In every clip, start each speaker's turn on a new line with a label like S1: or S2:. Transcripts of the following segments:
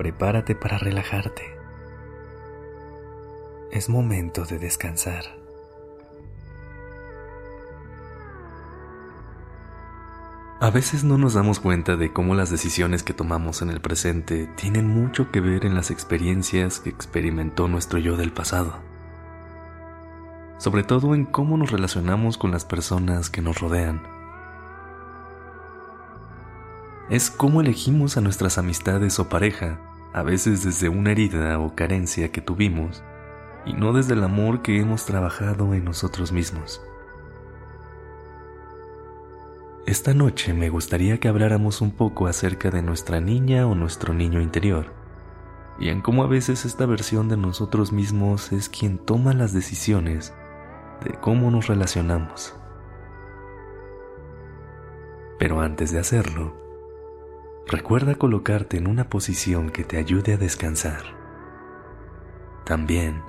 S1: Prepárate para relajarte. Es momento de descansar. A veces no nos damos cuenta de cómo las decisiones que tomamos en el presente tienen mucho que ver en las experiencias que experimentó nuestro yo del pasado. Sobre todo en cómo nos relacionamos con las personas que nos rodean es cómo elegimos a nuestras amistades o pareja, a veces desde una herida o carencia que tuvimos, y no desde el amor que hemos trabajado en nosotros mismos. Esta noche me gustaría que habláramos un poco acerca de nuestra niña o nuestro niño interior, y en cómo a veces esta versión de nosotros mismos es quien toma las decisiones de cómo nos relacionamos. Pero antes de hacerlo, Recuerda colocarte en una posición que te ayude a descansar. También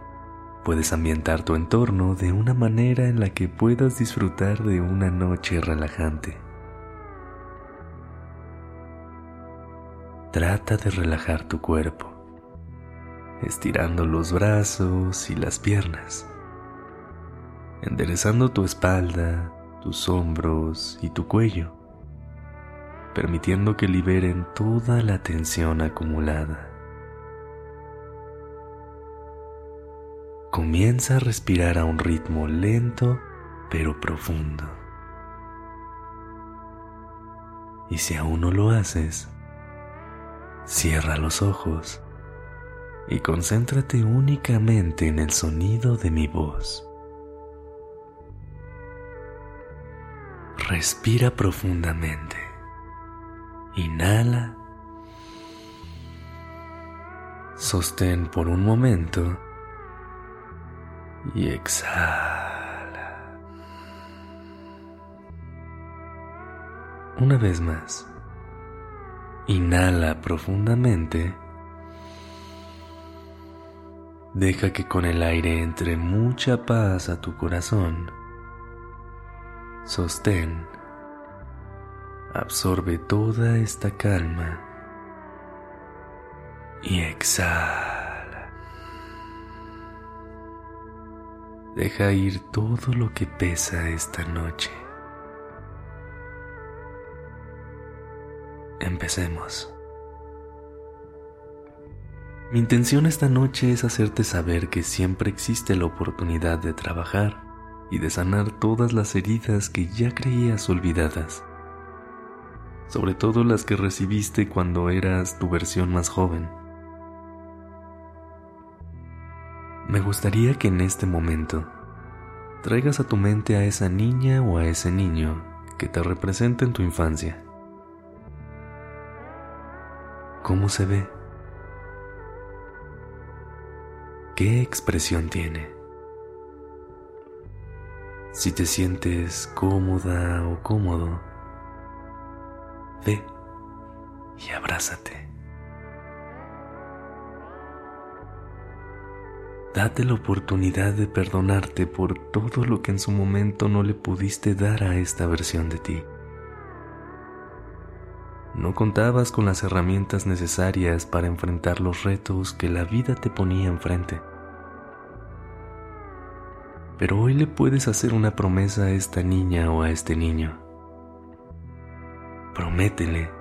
S1: puedes ambientar tu entorno de una manera en la que puedas disfrutar de una noche relajante. Trata de relajar tu cuerpo, estirando los brazos y las piernas, enderezando tu espalda, tus hombros y tu cuello permitiendo que liberen toda la tensión acumulada. Comienza a respirar a un ritmo lento pero profundo. Y si aún no lo haces, cierra los ojos y concéntrate únicamente en el sonido de mi voz. Respira profundamente. Inhala. Sostén por un momento y exhala. Una vez más. Inhala profundamente. Deja que con el aire entre mucha paz a tu corazón. Sostén Absorbe toda esta calma y exhala. Deja ir todo lo que pesa esta noche. Empecemos. Mi intención esta noche es hacerte saber que siempre existe la oportunidad de trabajar y de sanar todas las heridas que ya creías olvidadas sobre todo las que recibiste cuando eras tu versión más joven. Me gustaría que en este momento traigas a tu mente a esa niña o a ese niño que te representa en tu infancia. ¿Cómo se ve? ¿Qué expresión tiene? Si te sientes cómoda o cómodo, Ve y abrázate. Date la oportunidad de perdonarte por todo lo que en su momento no le pudiste dar a esta versión de ti. No contabas con las herramientas necesarias para enfrentar los retos que la vida te ponía enfrente. Pero hoy le puedes hacer una promesa a esta niña o a este niño Prométele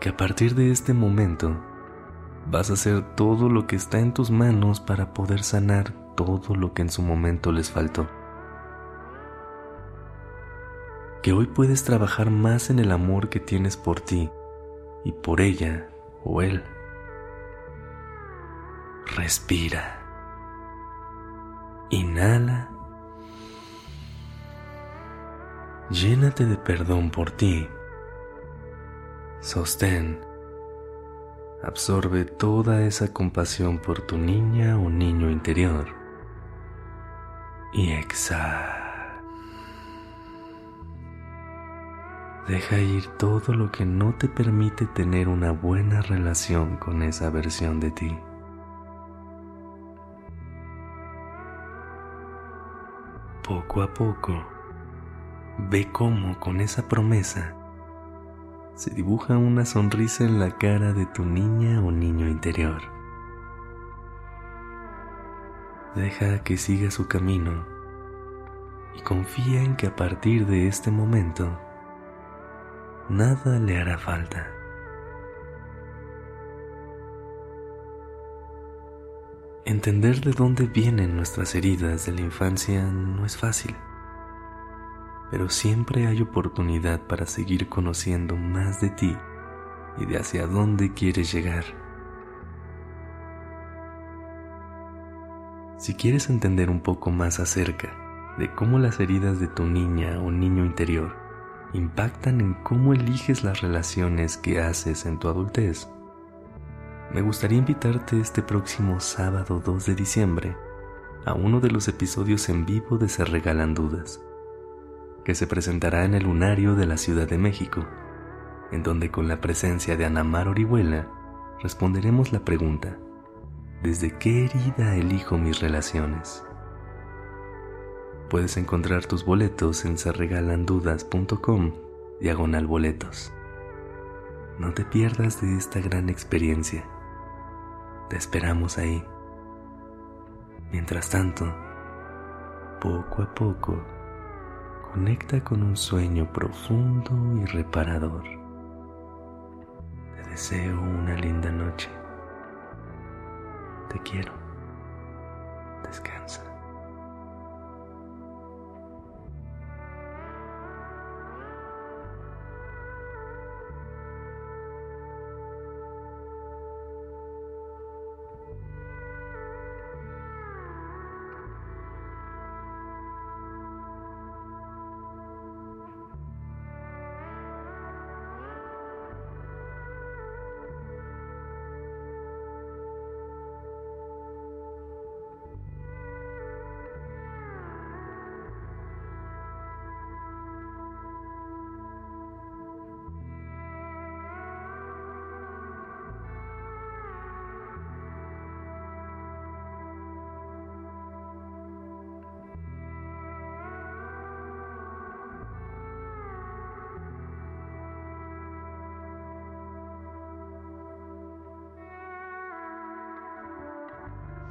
S1: que a partir de este momento vas a hacer todo lo que está en tus manos para poder sanar todo lo que en su momento les faltó. Que hoy puedes trabajar más en el amor que tienes por ti y por ella o él. Respira. Inhala. Llénate de perdón por ti Sostén. Absorbe toda esa compasión por tu niña o niño interior. Y exhala. Deja ir todo lo que no te permite tener una buena relación con esa versión de ti. Poco a poco, ve cómo con esa promesa se dibuja una sonrisa en la cara de tu niña o niño interior. Deja que siga su camino y confía en que a partir de este momento nada le hará falta. Entender de dónde vienen nuestras heridas de la infancia no es fácil pero siempre hay oportunidad para seguir conociendo más de ti y de hacia dónde quieres llegar. Si quieres entender un poco más acerca de cómo las heridas de tu niña o niño interior impactan en cómo eliges las relaciones que haces en tu adultez, me gustaría invitarte este próximo sábado 2 de diciembre a uno de los episodios en vivo de Se Regalan Dudas que se presentará en el Lunario de la Ciudad de México, en donde con la presencia de Anamar Orihuela responderemos la pregunta, ¿desde qué herida elijo mis relaciones? Puedes encontrar tus boletos en serregalandudas.com diagonal boletos. No te pierdas de esta gran experiencia. Te esperamos ahí. Mientras tanto, poco a poco, Conecta con un sueño profundo y reparador. Te deseo una linda noche. Te quiero.